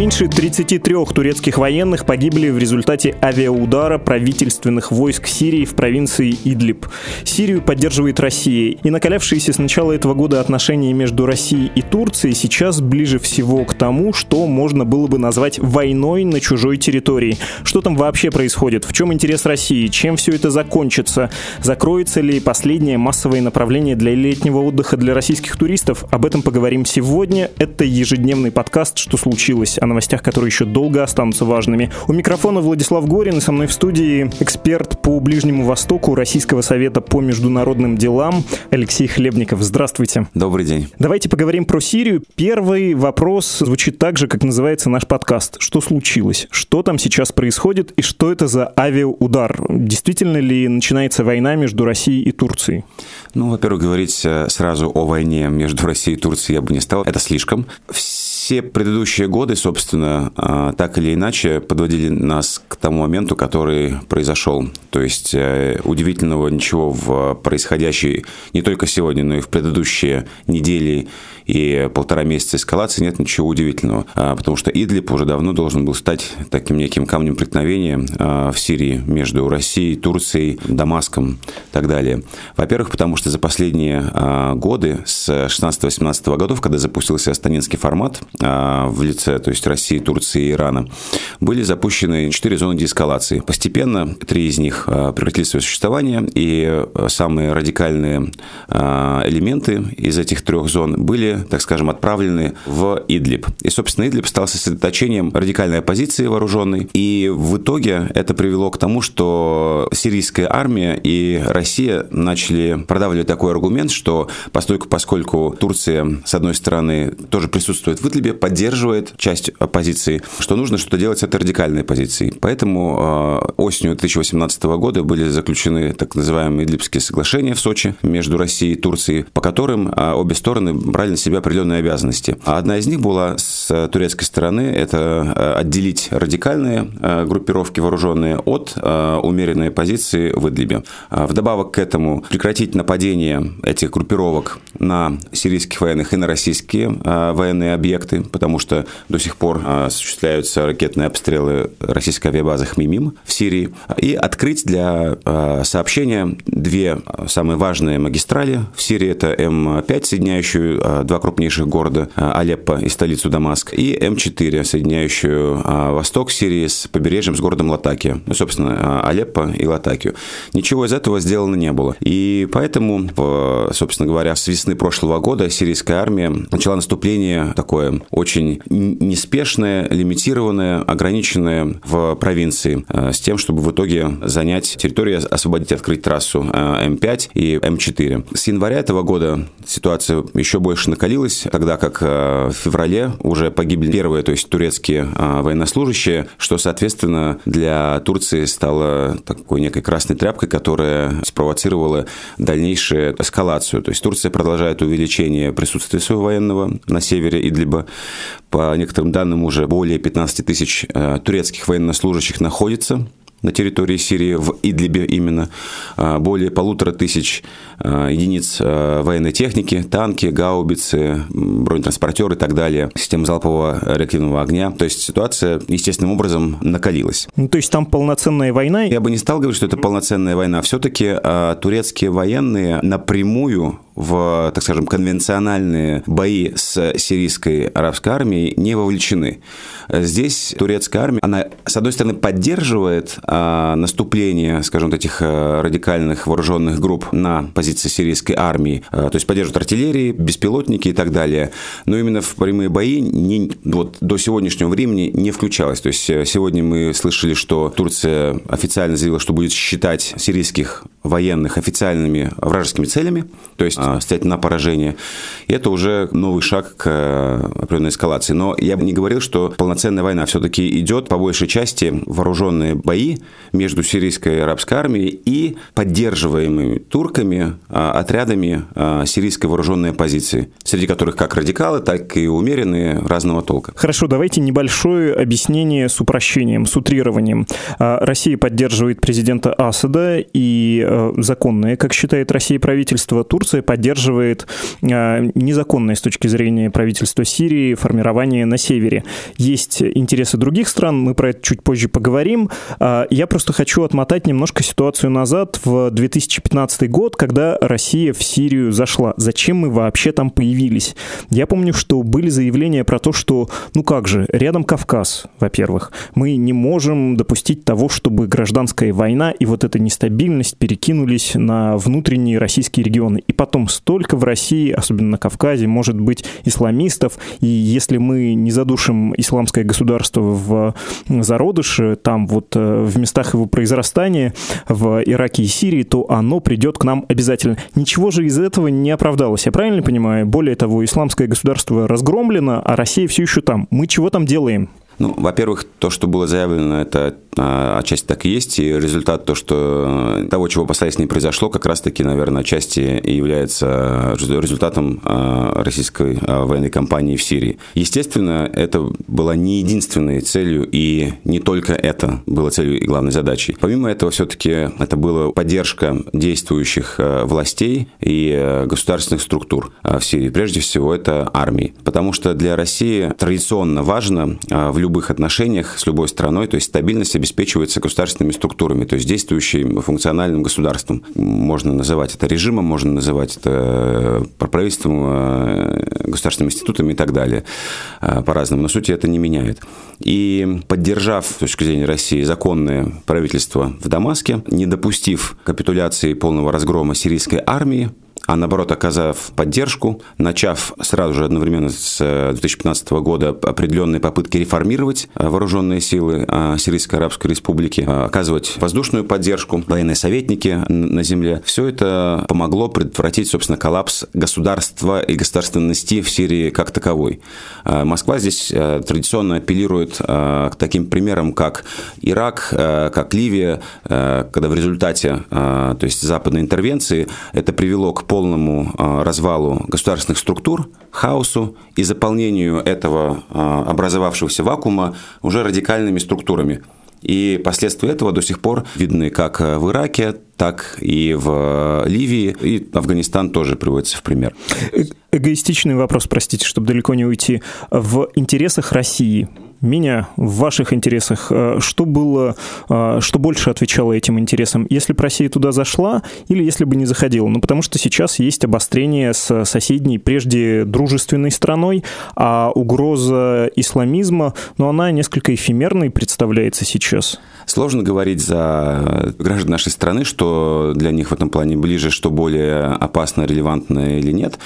Меньше 33 турецких военных погибли в результате авиаудара правительственных войск Сирии в провинции Идлиб. Сирию поддерживает Россия, и накалявшиеся с начала этого года отношения между Россией и Турцией сейчас ближе всего к тому, что можно было бы назвать войной на чужой территории. Что там вообще происходит? В чем интерес России? Чем все это закончится? Закроется ли последнее массовое направление для летнего отдыха для российских туристов? Об этом поговорим сегодня. Это ежедневный подкаст «Что случилось?» Новостях, которые еще долго останутся важными. У микрофона Владислав Горин и со мной в студии эксперт по Ближнему Востоку Российского совета по международным делам Алексей Хлебников. Здравствуйте. Добрый день. Давайте поговорим про Сирию. Первый вопрос звучит так же, как называется наш подкаст. Что случилось? Что там сейчас происходит и что это за авиаудар? Действительно ли начинается война между Россией и Турцией? Ну, во-первых, говорить э, сразу о войне между Россией и Турцией я бы не стал. Это слишком. Все предыдущие годы, собственно, а, так или иначе подводили нас к тому моменту, который произошел. То есть э, удивительного ничего в происходящей не только сегодня, но и в предыдущие недели и полтора месяца эскалации нет ничего удивительного, а, потому что Идлиб уже давно должен был стать таким неким камнем преткновения а, в Сирии между Россией, Турцией, Дамаском и так далее. Во-первых, потому что за последние годы, с 16-18 годов, когда запустился астанинский формат в лице, то есть России, Турции и Ирана, были запущены четыре зоны деэскалации. Постепенно три из них а, прекратили свое существование, и а, самые радикальные а, элементы из этих трех зон были, так скажем, отправлены в Идлиб. И, собственно, Идлиб стал сосредоточением радикальной оппозиции вооруженной, и в итоге это привело к тому, что сирийская армия и Россия начали продавливать такой аргумент, что поскольку, поскольку Турция, с одной стороны, тоже присутствует в Идлибе, поддерживает часть оппозиции, что нужно что-то делать с этой радикальной позицией. Поэтому э, осенью 2018 года были заключены так называемые Идлибские соглашения в Сочи между Россией и Турцией, по которым э, обе стороны брали себя определенные обязанности. А одна из них была с турецкой стороны, это э, отделить радикальные группировки вооруженные от умеренной позиции в Идлибе. Вдобавок к этому прекратить нападение этих группировок на сирийских военных и на российские военные объекты, потому что до сих пор осуществляются ракетные обстрелы российской авиабазы Хмимим в Сирии, и открыть для а, сообщения две самые важные магистрали в Сирии. Это М5, соединяющую а, два крупнейших города а, Алеппо и столицу Дамаск, и М4, соединяющую восток Сирии с побережьем, с городом Латакия. Ну, собственно, Алеппо и Латакию. Ничего из этого сделано не было. И поэтому, собственно говоря, с весны прошлого года сирийская армия начала наступление такое очень неспешное, лимитированное, ограниченное в провинции, э, с тем, чтобы в итоге занять территорию, освободить, открыть трассу э, М5 и М4. С января этого года ситуация еще больше накалилась, тогда как э, в феврале уже погибли первые, то есть турецкие военнослужащие, что, соответственно, для Турции стало такой некой красной тряпкой, которая спровоцировала дальнейшую эскалацию. То есть Турция продолжает увеличение присутствия своего военного на севере Идлиба. По некоторым данным, уже более 15 тысяч э, турецких военнослужащих находится на территории Сирии, в Идлибе именно, а, более полутора тысяч а, единиц а, военной техники, танки, гаубицы, бронетранспортеры и так далее, системы залпового реактивного огня. То есть ситуация естественным образом накалилась. Ну, то есть там полноценная война? Я бы не стал говорить, что это полноценная война. Все-таки турецкие военные напрямую в, так скажем, конвенциональные бои с сирийской арабской армией не вовлечены. Здесь турецкая армия, она, с одной стороны, поддерживает а, наступление, скажем, вот этих а, радикальных вооруженных групп на позиции сирийской армии, а, то есть поддерживает артиллерии, беспилотники и так далее, но именно в прямые бои не, вот, до сегодняшнего времени не включалась. То есть э, сегодня мы слышали, что Турция официально заявила, что будет считать сирийских военных официальными вражескими целями, то есть стоять на поражение. И это уже новый шаг к э, определенной эскалации. Но я бы не говорил, что полноценная война все-таки идет по большей части вооруженные бои между сирийской и арабской армией и поддерживаемыми турками а, отрядами сирийской вооруженной оппозиции, среди которых как радикалы, так и умеренные разного толка. Хорошо, давайте небольшое объяснение с упрощением, с утрированием. Россия поддерживает президента Асада, и законное, как считает Россия правительство. Турция поддерживает незаконное с точки зрения правительства Сирии формирование на севере. Есть интересы других стран, мы про это чуть позже поговорим. Я просто хочу отмотать немножко ситуацию назад в 2015 год, когда Россия в Сирию зашла. Зачем мы вообще там появились? Я помню, что были заявления про то, что, ну как же, рядом Кавказ, во-первых. Мы не можем допустить того, чтобы гражданская война и вот эта нестабильность перекинулись на внутренние российские регионы. И потом столько в России, особенно на Кавказе, может быть исламистов, и если мы не задушим исламское государство в зародыше, там вот э, в местах его произрастания, в Ираке и Сирии, то оно придет к нам обязательно. Ничего же из этого не оправдалось, я правильно понимаю? Более того, исламское государство разгромлено, а Россия все еще там. Мы чего там делаем? Ну, во-первых, то, что было заявлено, это а, отчасти так и есть, и результат то, что э, того, чего последствия не произошло, как раз-таки, наверное, отчасти является результатом а, российской а, военной кампании в Сирии. Естественно, это была не единственной целью, и не только это было целью и главной задачей. Помимо этого, все-таки это была поддержка действующих э, властей и э, государственных структур в Сирии. Прежде всего, это армии. Потому что для России традиционно важно в любом любых отношениях с любой страной, то есть стабильность обеспечивается государственными структурами, то есть действующим функциональным государством. Можно называть это режимом, можно называть это э, правительством, э, государственными институтами и так далее э, по-разному. Но сути это не меняет. И поддержав, с точки зрения России, законное правительство в Дамаске, не допустив капитуляции полного разгрома сирийской армии, а наоборот, оказав поддержку, начав сразу же одновременно с 2015 э, года определенные попытки реформировать э, вооруженные силы э, Сирийской Арабской Республики, оказывать воздушную поддержку, военные советники на земле. Все это помогло предотвратить, собственно, коллапс государства и государственности в Сирии как таковой. Москва здесь традиционно апеллирует к таким примерам, как Ирак, как Ливия, когда в результате, то есть западной интервенции, это привело к полному а, развалу государственных структур, хаосу и заполнению этого а, образовавшегося вакуума уже радикальными структурами. И последствия этого до сих пор видны как в Ираке, так и в Ливии, и Афганистан тоже приводится в пример. Э эгоистичный вопрос, простите, чтобы далеко не уйти. В интересах России меня в ваших интересах, э, что было, э, что больше отвечало этим интересам, если бы Россия туда зашла или если бы не заходила? Ну, потому что сейчас есть обострение с соседней, прежде дружественной страной, а угроза исламизма, ну, она несколько эфемерной представляется сейчас. Сложно говорить за граждан нашей страны, что для них в этом плане ближе, что более опасно, релевантно или нет.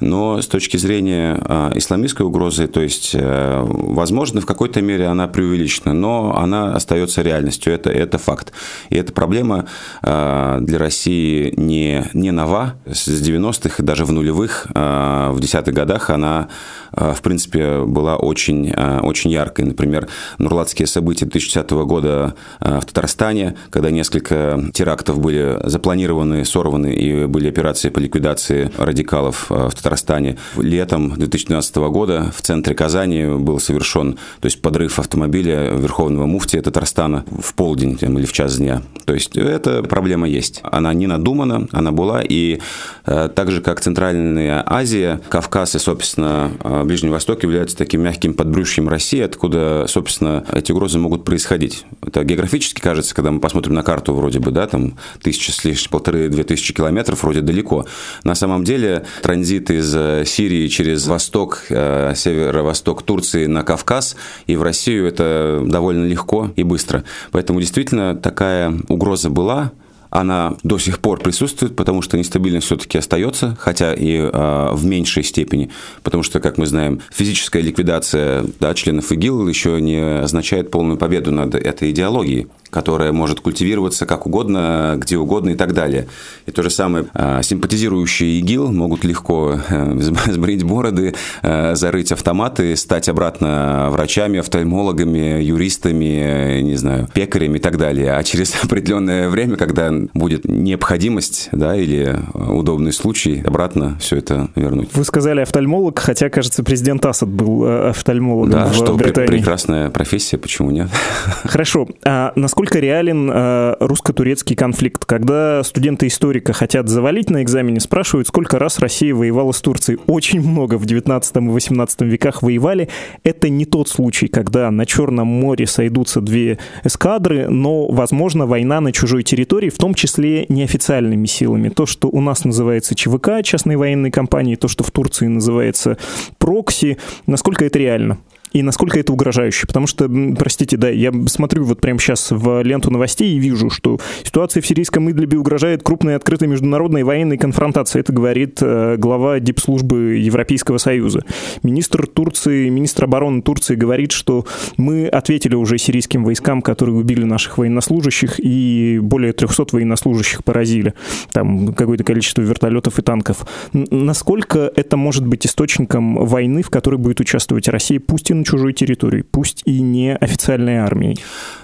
Но с точки зрения э, исламистской угрозы, то есть, возможно, в какой-то мере она преувеличена, но она остается реальностью, это, это факт. И эта проблема э, для России не, не нова. С 90-х и даже в нулевых, э, в десятых годах она, э, в принципе, была очень, очень яркой. Например, нурлатские события 2010 года в Татарстане, когда несколько терактов были запланированы, сорваны, и были операции по ликвидации радикалов в Татарстане. Летом 2012 года в центре Казани был совершен то есть подрыв автомобиля Верховного муфтия Татарстана в полдень там, или в час дня. То есть эта проблема есть. Она не надумана, она была, и э, так же, как Центральная Азия, Кавказ и, собственно, э, Ближний Восток являются таким мягким подбрюшьем России, откуда, собственно, эти угрозы могут происходить. Это географически кажется, когда мы посмотрим на карту, вроде бы, да, там тысяча с лишним, полторы-две тысячи километров, вроде далеко. На самом деле транзит из э, Сирии через восток, э, северо-восток Турции на Кавказ и в Россию это довольно легко и быстро. Поэтому действительно такая угроза была, она до сих пор присутствует, потому что нестабильность все-таки остается, хотя и э, в меньшей степени, потому что, как мы знаем, физическая ликвидация да, членов ИГИЛ еще не означает полную победу над этой идеологией которая может культивироваться как угодно, где угодно и так далее. И то же самое, а, симпатизирующие ИГИЛ могут легко э, сбрить бороды, э, зарыть автоматы, стать обратно врачами, офтальмологами, юристами, не знаю, пекарями и так далее. А через определенное время, когда будет необходимость, да, или удобный случай обратно все это вернуть. Вы сказали офтальмолог, хотя, кажется, президент Асад был э, офтальмологом да, в что Британии. прекрасная профессия, почему нет? Хорошо. А насколько реален э, русско-турецкий конфликт? Когда студенты историка хотят завалить на экзамене, спрашивают, сколько раз Россия воевала с Турцией. Очень много в 19 и 18 веках воевали. Это не тот случай, когда на Черном море сойдутся две эскадры, но, возможно, война на чужой территории, в том числе неофициальными силами. То, что у нас называется ЧВК, частной военной компании, то, что в Турции называется прокси, насколько это реально? И насколько это угрожающе. Потому что, простите, да, я смотрю вот прямо сейчас в ленту новостей и вижу, что ситуация в сирийском Идлибе угрожает крупной открытой международной военной конфронтации. Это говорит э, глава дипслужбы Европейского Союза. Министр Турции, министр обороны Турции говорит, что мы ответили уже сирийским войскам, которые убили наших военнослужащих, и более 300 военнослужащих поразили. Там какое-то количество вертолетов и танков. Насколько это может быть источником войны, в которой будет участвовать Россия, пусть и чужой территории, пусть и не официальной армией?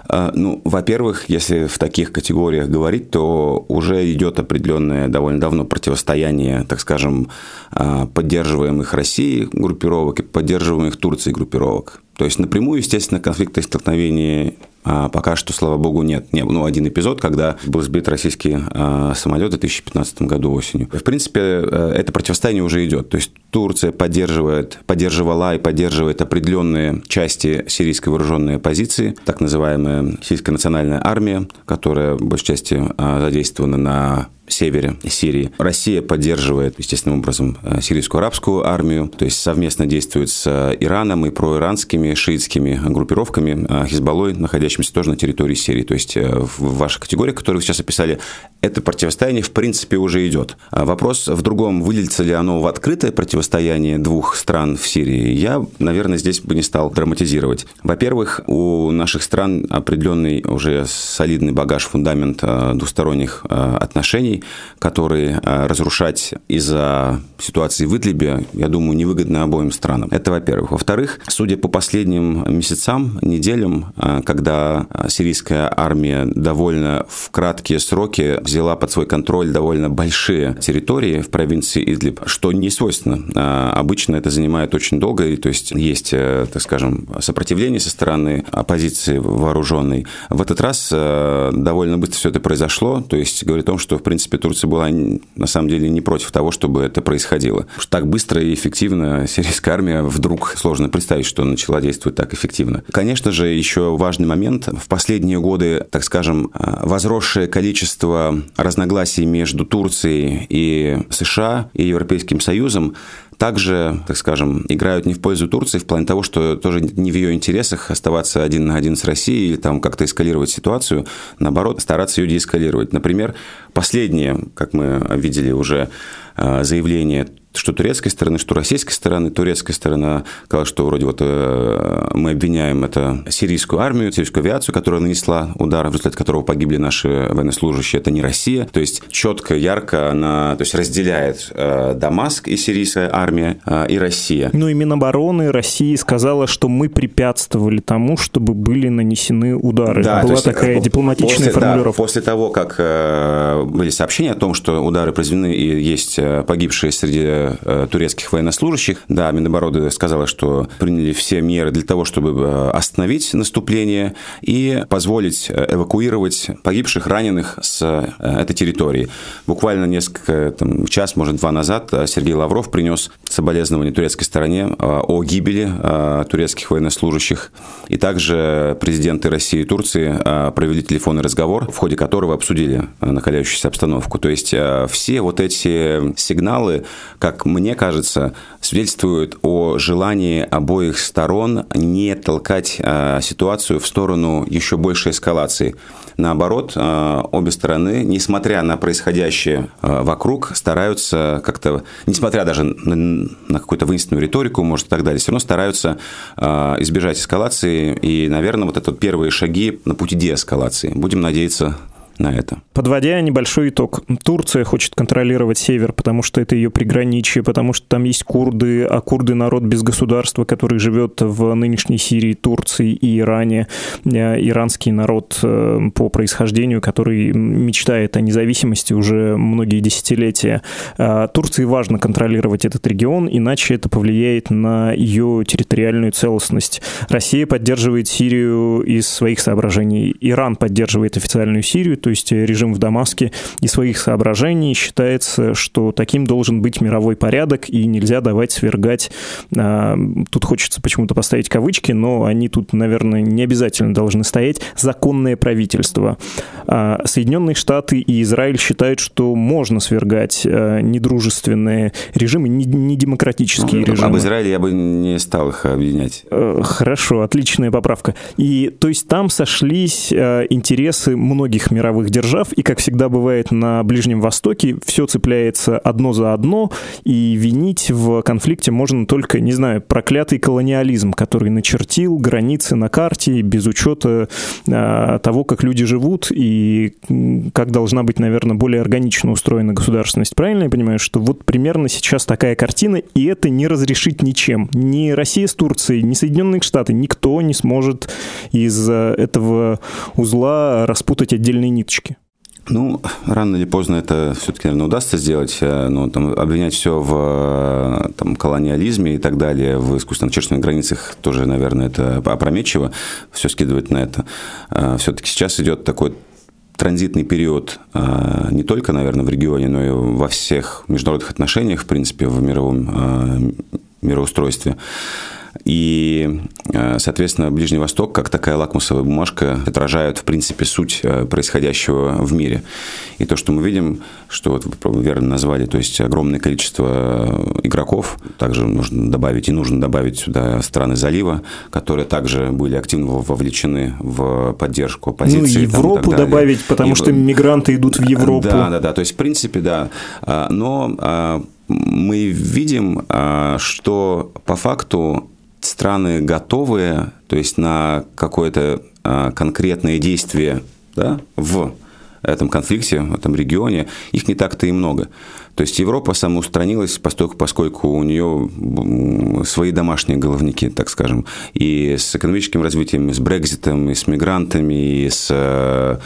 А, ну, во-первых, если в таких категориях говорить, то уже идет определенное довольно давно противостояние, так скажем, а, поддерживаемых Россией группировок и поддерживаемых Турцией группировок. То есть напрямую, естественно, конфликта и столкновения а пока что, слава богу, нет. Не, ну, один эпизод, когда был сбит российский э, самолет в 2015 году осенью. В принципе, э, это противостояние уже идет. То есть Турция поддерживает, поддерживала и поддерживает определенные части сирийской вооруженной оппозиции, так называемая сирийская национальная армия, которая в большей части э, задействована на севере Сирии. Россия поддерживает, естественным образом, э, сирийскую арабскую армию, то есть совместно действует с э, Ираном и проиранскими шиитскими группировками, э, Хизбаллой, находящимися тоже на территории Сирии. То есть в вашей категории, которую вы сейчас описали, это противостояние в принципе уже идет. А вопрос в другом, выльется ли оно в открытое противостояние двух стран в Сирии, я, наверное, здесь бы не стал драматизировать. Во-первых, у наших стран определенный уже солидный багаж, фундамент двусторонних отношений, которые э, разрушать из-за ситуации в Идлибе, я думаю, невыгодно обоим странам. Это во-первых. Во-вторых, судя по последним месяцам, неделям, э, когда сирийская армия довольно в краткие сроки взяла под свой контроль довольно большие территории в провинции Идлиб, что не свойственно. Э, обычно это занимает очень долго, и, то есть есть, так скажем, сопротивление со стороны оппозиции вооруженной. В этот раз довольно быстро все это произошло, то есть говорит о том, что, в принципе, Турция была на самом деле не против того, чтобы это происходило. Так быстро и эффективно сирийская армия вдруг сложно представить, что начала действовать так эффективно. Конечно же, еще важный момент. В последние годы, так скажем, возросшее количество разногласий между Турцией и США и Европейским Союзом также, так скажем, играют не в пользу Турции в плане того, что тоже не в ее интересах оставаться один на один с Россией или там как-то эскалировать ситуацию, наоборот, стараться ее деэскалировать. Например, последнее, как мы видели уже, а, заявление что турецкой стороны, что российской стороны. Турецкая сторона сказала, что вроде вот э, мы обвиняем это сирийскую армию, сирийскую авиацию, которая нанесла удар, в результате которого погибли наши военнослужащие. Это не Россия. То есть четко, ярко она то есть разделяет э, Дамаск и сирийская армия, э, и Россия. Ну и Минобороны России сказала, что мы препятствовали тому, чтобы были нанесены удары. Да, Была есть, такая дипломатичная после, формулировка. Да, после того, как были сообщения о том, что удары произведены и есть погибшие среди Э, турецких военнослужащих. Да, Минобороны сказала, что приняли все меры для того, чтобы э, остановить наступление и позволить э, эвакуировать погибших, раненых с этой территории. Буквально несколько, там, час, может, два назад Сергей Лавров принес соболезнования турецкой стороне о гибели турецких военнослужащих. И также президенты России и Турции провели телефонный разговор, в ходе которого обсудили накаляющуюся обстановку. То есть все вот эти сигналы, как как мне кажется, свидетельствует о желании обоих сторон не толкать э, ситуацию в сторону еще большей эскалации. Наоборот, э, обе стороны, несмотря на происходящее э, вокруг, стараются как-то, несмотря даже на, на какую-то вынесенную риторику, может, и так далее, все равно стараются избежать эскалации. И, наверное, вот это первые шаги на пути деэскалации. Будем надеяться, на это. Подводя небольшой итог, Турция хочет контролировать север, потому что это ее приграничие, потому что там есть курды, а курды народ без государства, который живет в нынешней Сирии, Турции и Иране. Э, иранский народ э, по происхождению, который мечтает о независимости уже многие десятилетия. Э, Турции важно контролировать этот регион, иначе это повлияет на ее территориальную целостность. Россия поддерживает Сирию из своих соображений. Иран поддерживает официальную Сирию, то есть режим в Дамаске, и своих соображений считается, что таким должен быть мировой порядок, и нельзя давать свергать. А, тут хочется почему-то поставить кавычки, но они тут, наверное, не обязательно должны стоять. Законное правительство. А, Соединенные Штаты и Израиль считают, что можно свергать а, недружественные режимы, недемократические ну, режимы. Об Израиле я бы не стал их объединять. Э, хорошо, отличная поправка. И то есть там сошлись интересы многих мировых мировых держав, и, как всегда бывает на Ближнем Востоке, все цепляется одно за одно, и винить в конфликте можно только, не знаю, проклятый колониализм, который начертил границы на карте без учета а, того, как люди живут и как должна быть, наверное, более органично устроена государственность. Правильно я понимаю, что вот примерно сейчас такая картина, и это не разрешить ничем. Ни Россия с Турцией, ни Соединенные Штаты, никто не сможет из этого узла распутать отдельные нити ниточки? Ну, рано или поздно это все-таки, наверное, удастся сделать. Э, ну, там, обвинять все в э, там, колониализме и так далее, в искусственно начерченных границах тоже, наверное, это опрометчиво. Все скидывать на это. Э, все-таки сейчас идет такой транзитный период не только, наверное, в регионе, но и во всех международных отношениях, в принципе, в мировом мироустройстве. И, э, соответственно, Ближний Восток, как такая лакмусовая бумажка, отражает, в принципе, суть э, происходящего в мире. И то, что мы видим, что вот вы верно назвали, то есть огромное количество игроков, также нужно добавить, и нужно добавить сюда страны залива, которые также были активно вовлечены в поддержку оппозиции. Ну, Европу там, добавить, потому и, что мигранты идут в Европу. Да, да, да, то есть, в принципе, да. А, но а, мы видим, а, что по факту страны готовые, то есть на какое-то а, конкретное действие да, в этом конфликте, в этом регионе, их не так-то и много. То есть Европа самоустранилась, поскольку, поскольку у нее свои домашние головники, так скажем, и с экономическим развитием, и с Брекзитом, и с мигрантами, и с, э,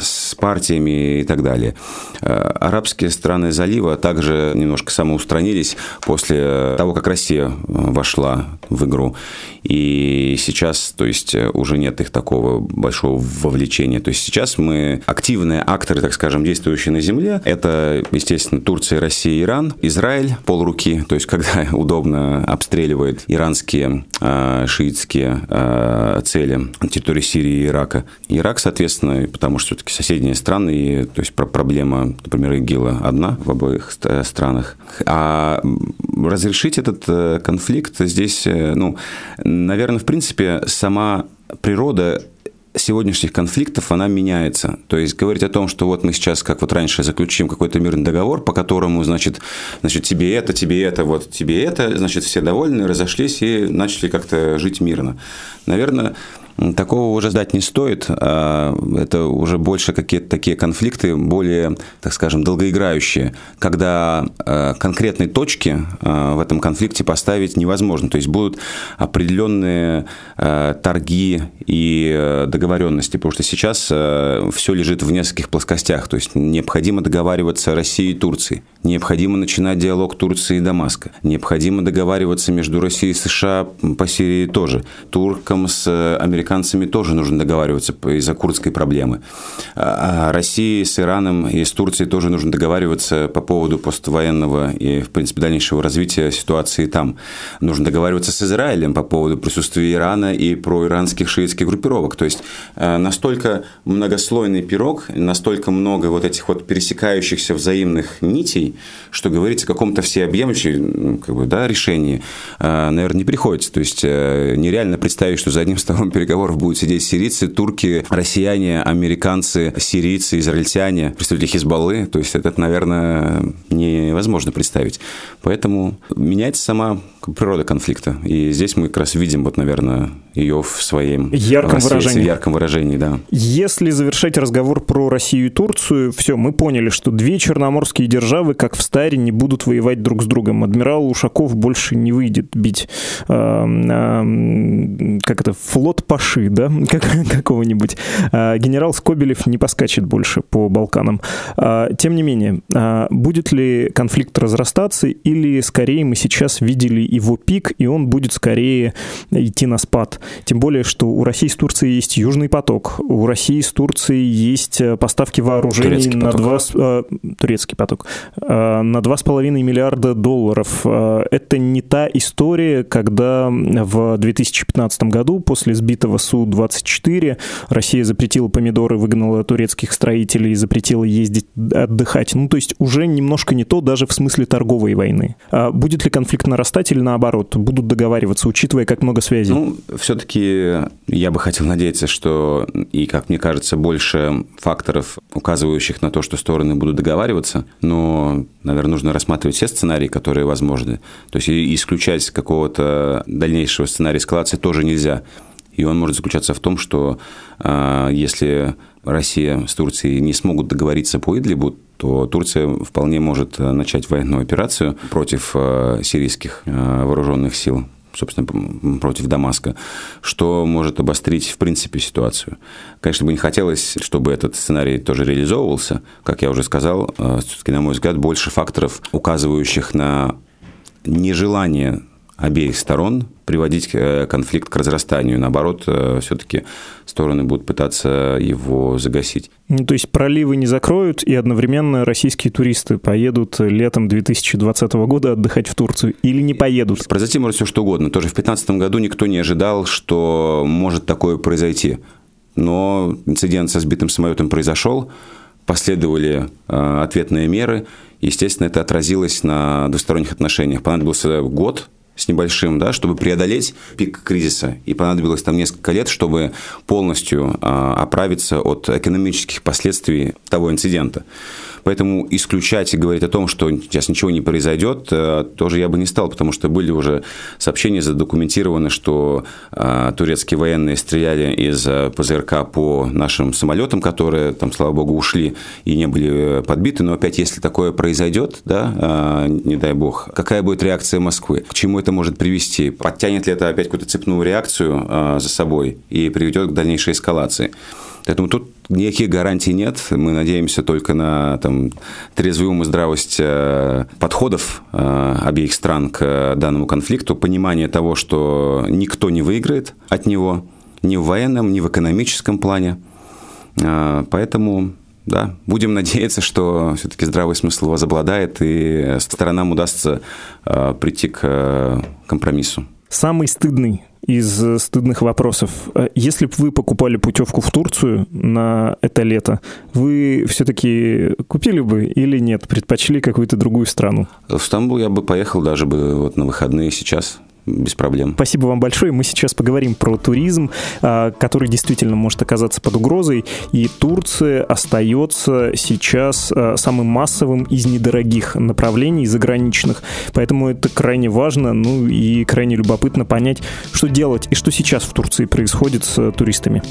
с партиями и так далее. Э, арабские страны залива также немножко самоустранились после того, как Россия вошла в игру. И сейчас, то есть, уже нет их такого большого вовлечения. То есть сейчас мы активные акторы, так скажем, действующие на земле. Это, естественно, естественно, Турция, Россия, Иран, Израиль полруки, то есть когда удобно обстреливает иранские э, шиитские э, цели на территории Сирии и Ирака. Ирак, соответственно, потому что все-таки соседние страны, и, то есть проблема, например, ИГИЛа одна в обоих странах. А разрешить этот э, конфликт здесь, э, ну, наверное, в принципе, сама природа сегодняшних конфликтов, она меняется. То есть говорить о том, что вот мы сейчас, как вот раньше, заключим какой-то мирный договор, по которому, значит, значит, тебе это, тебе это, вот тебе это, значит, все довольны, разошлись и начали как-то жить мирно. Наверное, Такого уже ждать не стоит. А, это уже больше какие-то такие конфликты, более, так скажем, долгоиграющие, когда а, конкретные точки а, в этом конфликте поставить невозможно. То есть будут определенные торги и договоренности, потому что сейчас все лежит в нескольких плоскостях. То есть необходимо договариваться Россией и Турцией, необходимо начинать диалог Турции и Дамаска, необходимо договариваться между Россией и США по Сирии тоже, туркам с американцами американцами тоже нужно договариваться из-за курдской проблемы. А, а России с Ираном и с Турцией тоже нужно договариваться по поводу поствоенного и, в принципе, дальнейшего развития ситуации там. Нужно договариваться с Израилем по поводу присутствия Ирана и проиранских шиитских группировок. То есть э, настолько многослойный пирог, настолько много вот этих вот пересекающихся взаимных нитей, что говорить о каком-то всеобъемлющем как бы, да, решении, э, наверное, не приходится. То есть э, нереально представить, что за одним столом переговоров переговоров будут сидеть сирийцы, турки, россияне, американцы, сирийцы, израильтяне, представители Хизбаллы. То есть это, наверное, невозможно представить. Поэтому меняется сама природа конфликта. И здесь мы как раз видим, вот, наверное, ее в своем ярком выражении. ярком выражении, да. Если завершать разговор про Россию и Турцию, все, мы поняли, что две черноморские державы, как в Старе, не будут воевать друг с другом. Адмирал Ушаков больше не выйдет бить, э, э, как это, флот Паши, да, как, какого-нибудь. Э, генерал Скобелев не поскачет больше по Балканам. Э, тем не менее, э, будет ли конфликт разрастаться, или скорее мы сейчас видели его пик, и он будет скорее идти на спад? Тем более, что у России с Турцией есть Южный поток, у России с Турцией есть э, поставки вооружений турецкий на поток. 2... Э, турецкий поток. Э, на 2,5 миллиарда долларов. Э, это не та история, когда в 2015 году после сбитого Су-24 Россия запретила помидоры, выгнала турецких строителей, запретила ездить отдыхать. Ну, то есть уже немножко не то даже в смысле торговой войны. А будет ли конфликт нарастать или наоборот? Будут договариваться, учитывая, как много связей? Ну, все-таки я бы хотел надеяться, что, и, как мне кажется, больше факторов, указывающих на то, что стороны будут договариваться, но, наверное, нужно рассматривать все сценарии, которые возможны. То есть исключать какого-то дальнейшего сценария эскалации тоже нельзя. И он может заключаться в том, что э, если Россия с Турцией не смогут договориться по Идлибу, то Турция вполне может начать военную операцию против э, сирийских э, вооруженных сил собственно, против Дамаска, что может обострить, в принципе, ситуацию. Конечно, бы не хотелось, чтобы этот сценарий тоже реализовывался. Как я уже сказал, э, на мой взгляд, больше факторов, указывающих на нежелание обеих сторон приводить э, конфликт к разрастанию. Наоборот, э, все-таки стороны будут пытаться его загасить. Ну, то есть проливы не закроют, и одновременно российские туристы поедут летом 2020 года отдыхать в Турцию или не поедут? Произойти может все что угодно. Тоже в 2015 году никто не ожидал, что может такое произойти. Но инцидент со сбитым самолетом произошел, последовали э, ответные меры. Естественно, это отразилось на двусторонних отношениях. Понадобился год с небольшим, да, чтобы преодолеть пик кризиса. И понадобилось там несколько лет, чтобы полностью а, оправиться от экономических последствий того инцидента. Поэтому исключать и говорить о том, что сейчас ничего не произойдет, э, тоже я бы не стал, потому что были уже сообщения задокументированы, что э, турецкие военные стреляли из э, ПЗРК по нашим самолетам, которые там, слава богу, ушли и не были подбиты. Но опять, если такое произойдет, да, не дай бог, какая будет реакция Москвы? К чему это может привести? Подтянет ли это опять какую-то цепную реакцию за собой и приведет к дальнейшей эскалации? Поэтому тут никаких гарантий нет. Мы надеемся только на там, трезвый ум и здравость э, подходов э, обеих стран к данному конфликту, понимание того, что никто не выиграет от него ни в военном, ни в экономическом плане. Э, поэтому да, будем надеяться, что все-таки здравый смысл возобладает, и сторонам удастся прийти к компромиссу. Самый стыдный из стыдных вопросов. Э, если бы вы покупали путевку в Турцию на это лето, вы все-таки купили бы или нет? Предпочли какую-то другую страну? В Стамбул я бы поехал даже бы вот на выходные сейчас без проблем. Спасибо вам большое. Мы сейчас поговорим про туризм, а, который действительно может оказаться под угрозой. И Турция остается сейчас а, самым массовым из недорогих направлений заграничных. Поэтому это крайне важно, ну и крайне любопытно понять, что делать и что сейчас в Турции происходит с туристами.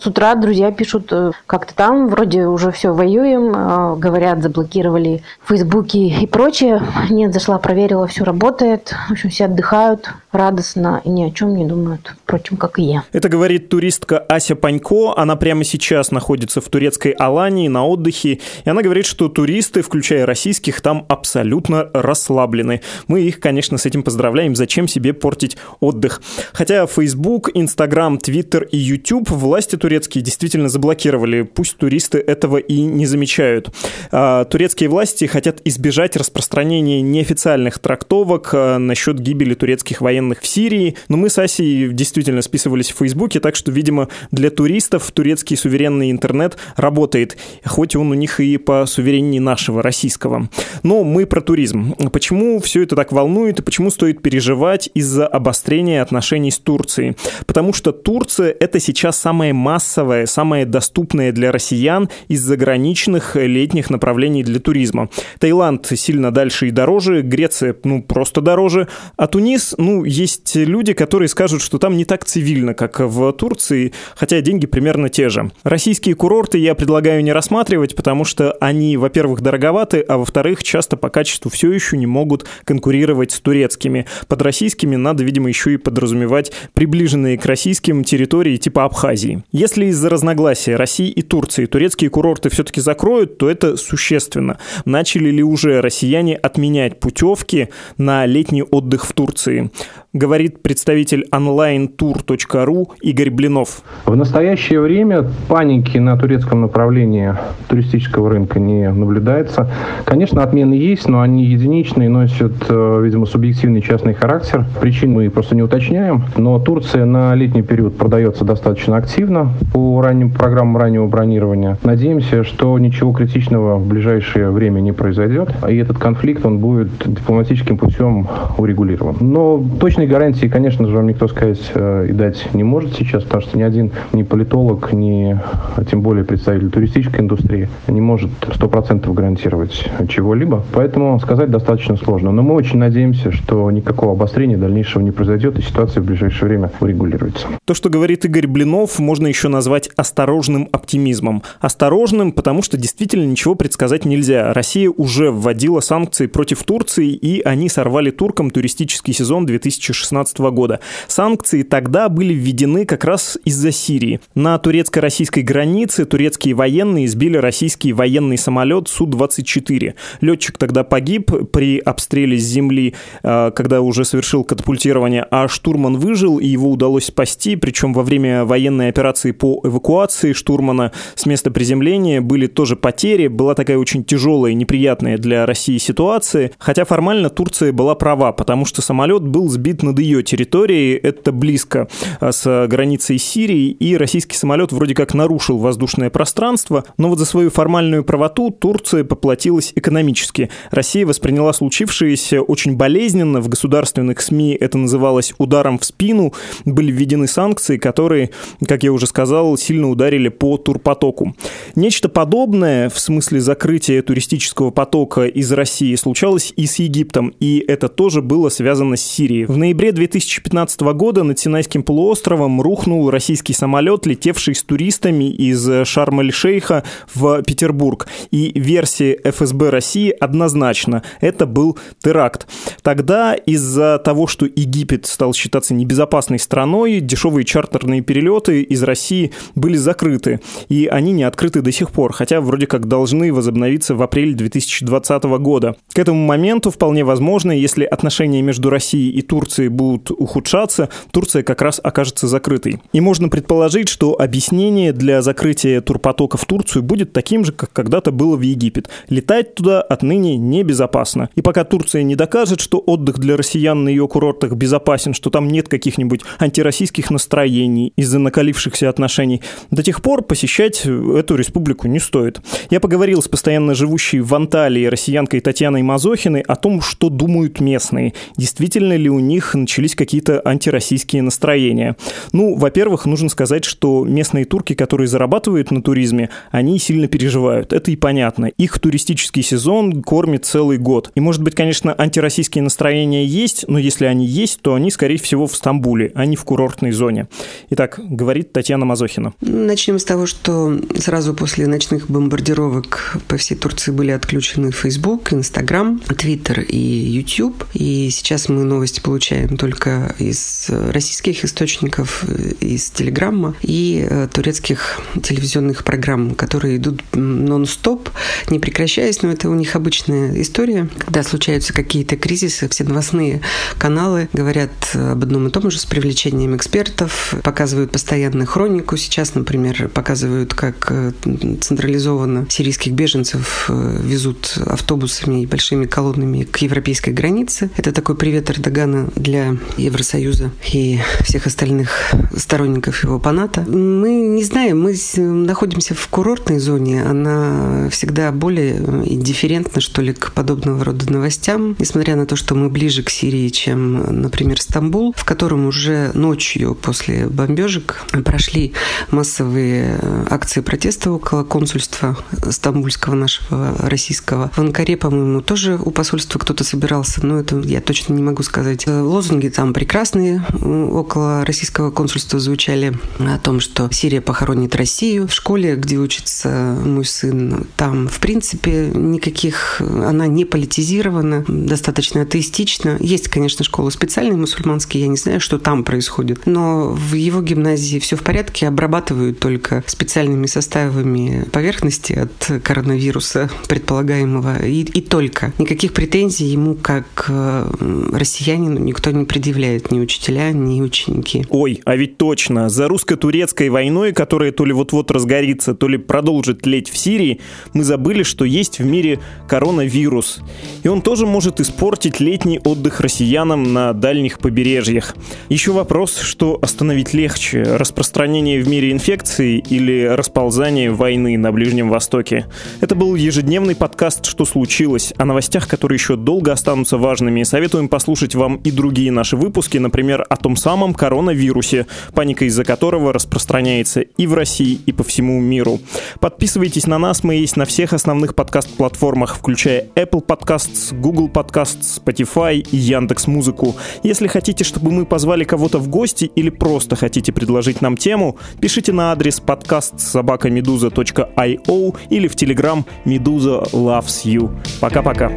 С утра друзья пишут, э, как-то там вроде уже все воюем, э, говорят, заблокировали в Фейсбуке и прочее. Нет, зашла, проверила, все работает. В общем, все отдыхают радостно и ни о чем не думают, впрочем, как и я. Это говорит туристка Ася Панько. Она прямо сейчас находится в турецкой Алании на отдыхе. И она говорит, что туристы, включая российских, там абсолютно расслаблены. Мы их, конечно, с этим поздравляем. Зачем себе портить отдых? Хотя Facebook, Instagram, Twitter и YouTube власти турецкие действительно заблокировали. Пусть туристы этого и не замечают. А, турецкие власти хотят избежать распространения неофициальных трактовок а, насчет гибели турецких военных в Сирии. Но мы с Асей действительно списывались в Фейсбуке, так что, видимо, для туристов турецкий суверенный интернет работает, хоть он у них и по сувереннее нашего, российского. Но мы про туризм. Почему все это так волнует и почему стоит переживать из-за обострения отношений с Турцией? Потому что Турция — это сейчас самое массовое, самое доступное для россиян из заграничных летних направлений для туризма. Таиланд сильно дальше и дороже, Греция, ну, просто дороже, а Тунис, ну, есть люди, которые скажут, что там не так цивильно, как в Турции, хотя деньги примерно те же. Российские курорты я предлагаю не рассматривать, потому что они, во-первых, дороговаты, а во-вторых, часто по качеству все еще не могут конкурировать с турецкими. Под российскими надо, видимо, еще и подразумевать приближенные к российским территории типа Абхазии. Из-за разногласия России и Турции турецкие курорты все-таки закроют, то это существенно. Начали ли уже россияне отменять путевки на летний отдых в Турции? Говорит представитель онлайн-тур.ру Игорь Блинов. В настоящее время паники на турецком направлении туристического рынка не наблюдается. Конечно, отмены есть, но они единичные, носят, э, видимо, субъективный частный характер. Причин мы просто не уточняем. Но Турция на летний период продается достаточно активно по ранним программам раннего бронирования. Надеемся, что ничего критичного в ближайшее время не произойдет, и этот конфликт он будет дипломатическим путем урегулирован. Но точно Точной гарантии, конечно же, вам никто сказать э, и дать не может сейчас, потому что ни один ни политолог, ни а тем более представитель туристической индустрии не может сто процентов гарантировать чего-либо. Поэтому сказать достаточно сложно. Но мы очень надеемся, что никакого обострения дальнейшего не произойдет, и ситуация в ближайшее время урегулируется. То, что говорит Игорь Блинов, можно еще назвать осторожным оптимизмом. Осторожным, потому что действительно ничего предсказать нельзя. Россия уже вводила санкции против Турции, и они сорвали туркам туристический сезон 2000 2016 года. Санкции тогда были введены как раз из-за Сирии. На турецко-российской границе турецкие военные сбили российский военный самолет Су-24. Летчик тогда погиб при обстреле с земли, э, когда уже совершил катапультирование, а штурман выжил, и его удалось спасти, причем во время военной операции по эвакуации штурмана с места приземления были тоже потери, была такая очень тяжелая и неприятная для России ситуация, хотя формально Турция была права, потому что самолет был сбит летит над ее территорией, это близко а, с границей Сирии, и российский самолет вроде как нарушил воздушное пространство, но вот за свою формальную правоту Турция поплатилась экономически. Россия восприняла случившееся очень болезненно, в государственных СМИ это называлось ударом в спину, были введены санкции, которые, как я уже сказал, сильно ударили по турпотоку. Нечто подобное, в смысле закрытия туристического потока из России, случалось и с Египтом, и это тоже было связано с Сирией. В ноябре 2015 года над Синайским полуостровом рухнул российский самолет, летевший с туристами из Шарм-эль-Шейха в Петербург. И версия ФСБ России однозначно – это был теракт. Тогда из-за того, что Египет стал считаться небезопасной страной, дешевые чартерные перелеты из России были закрыты, и они не открыты до сих пор, хотя вроде как должны возобновиться в апреле 2020 года. К этому моменту вполне возможно, если отношения между Россией и Турцией Турции будут ухудшаться, Турция как раз окажется закрытой. И можно предположить, что объяснение для закрытия турпотока в Турцию будет таким же, как когда-то было в Египет. Летать туда отныне небезопасно. И пока Турция не докажет, что отдых для россиян на ее курортах безопасен, что там нет каких-нибудь антироссийских настроений из-за накалившихся отношений, до тех пор посещать эту республику не стоит. Я поговорил с постоянно живущей в Анталии россиянкой Татьяной Мазохиной о том, что думают местные. Действительно ли у них начались какие-то антироссийские настроения. Ну, во-первых, нужно сказать, что местные турки, которые зарабатывают на туризме, они сильно переживают. Это и понятно. Их туристический сезон кормит целый год. И, может быть, конечно, антироссийские настроения есть, но если они есть, то они, скорее всего, в Стамбуле, а не в курортной зоне. Итак, говорит Татьяна Мазохина. Начнем с того, что сразу после ночных бомбардировок по всей Турции были отключены Facebook, Instagram, Twitter и YouTube. И сейчас мы новости получаем получаем только из российских источников, из Телеграмма и э, турецких телевизионных программ, которые идут нон-стоп, не прекращаясь, но это у них обычная история. Когда случаются какие-то кризисы, все новостные каналы говорят об одном и том же с привлечением экспертов, показывают постоянно хронику. Сейчас, например, показывают, как э, централизованно сирийских беженцев э, везут автобусами и большими колоннами к европейской границе. Это такой привет Эрдогана для Евросоюза и всех остальных сторонников его по НАТО. Мы не знаем, мы находимся в курортной зоне, она всегда более индифферентна, что ли, к подобного рода новостям, несмотря на то, что мы ближе к Сирии, чем, например, Стамбул, в котором уже ночью после бомбежек прошли массовые акции протеста около консульства стамбульского нашего российского. В Анкаре, по-моему, тоже у посольства кто-то собирался, но это я точно не могу сказать. Лозунги там прекрасные около российского консульства звучали о том, что Сирия похоронит Россию. В школе, где учится мой сын, там, в принципе, никаких... Она не политизирована, достаточно атеистична. Есть, конечно, школы специальные мусульманские, я не знаю, что там происходит. Но в его гимназии все в порядке, обрабатывают только специальными составами поверхности от коронавируса предполагаемого. И, и только. Никаких претензий ему как э, россиянину никто не предъявляет, ни учителя, ни ученики. Ой, а ведь точно. За русско-турецкой войной, которая то ли вот-вот разгорится, то ли продолжит леть в Сирии, мы забыли, что есть в мире коронавирус. И он тоже может испортить летний отдых россиянам на дальних побережьях. Еще вопрос, что остановить легче, распространение в мире инфекции или расползание войны на Ближнем Востоке. Это был ежедневный подкаст «Что случилось?» о новостях, которые еще долго останутся важными. Советуем послушать вам и другие наши выпуски, например, о том самом коронавирусе, паника из-за которого распространяется и в России, и по всему миру. Подписывайтесь на нас, мы есть на всех основных подкаст-платформах, включая Apple Podcasts, Google Podcasts, Spotify и Яндекс Музыку. Если хотите, чтобы мы позвали кого-то в гости или просто хотите предложить нам тему, пишите на адрес подкаст собакамедуза.io или в Telegram Medusa Loves You. Пока-пока.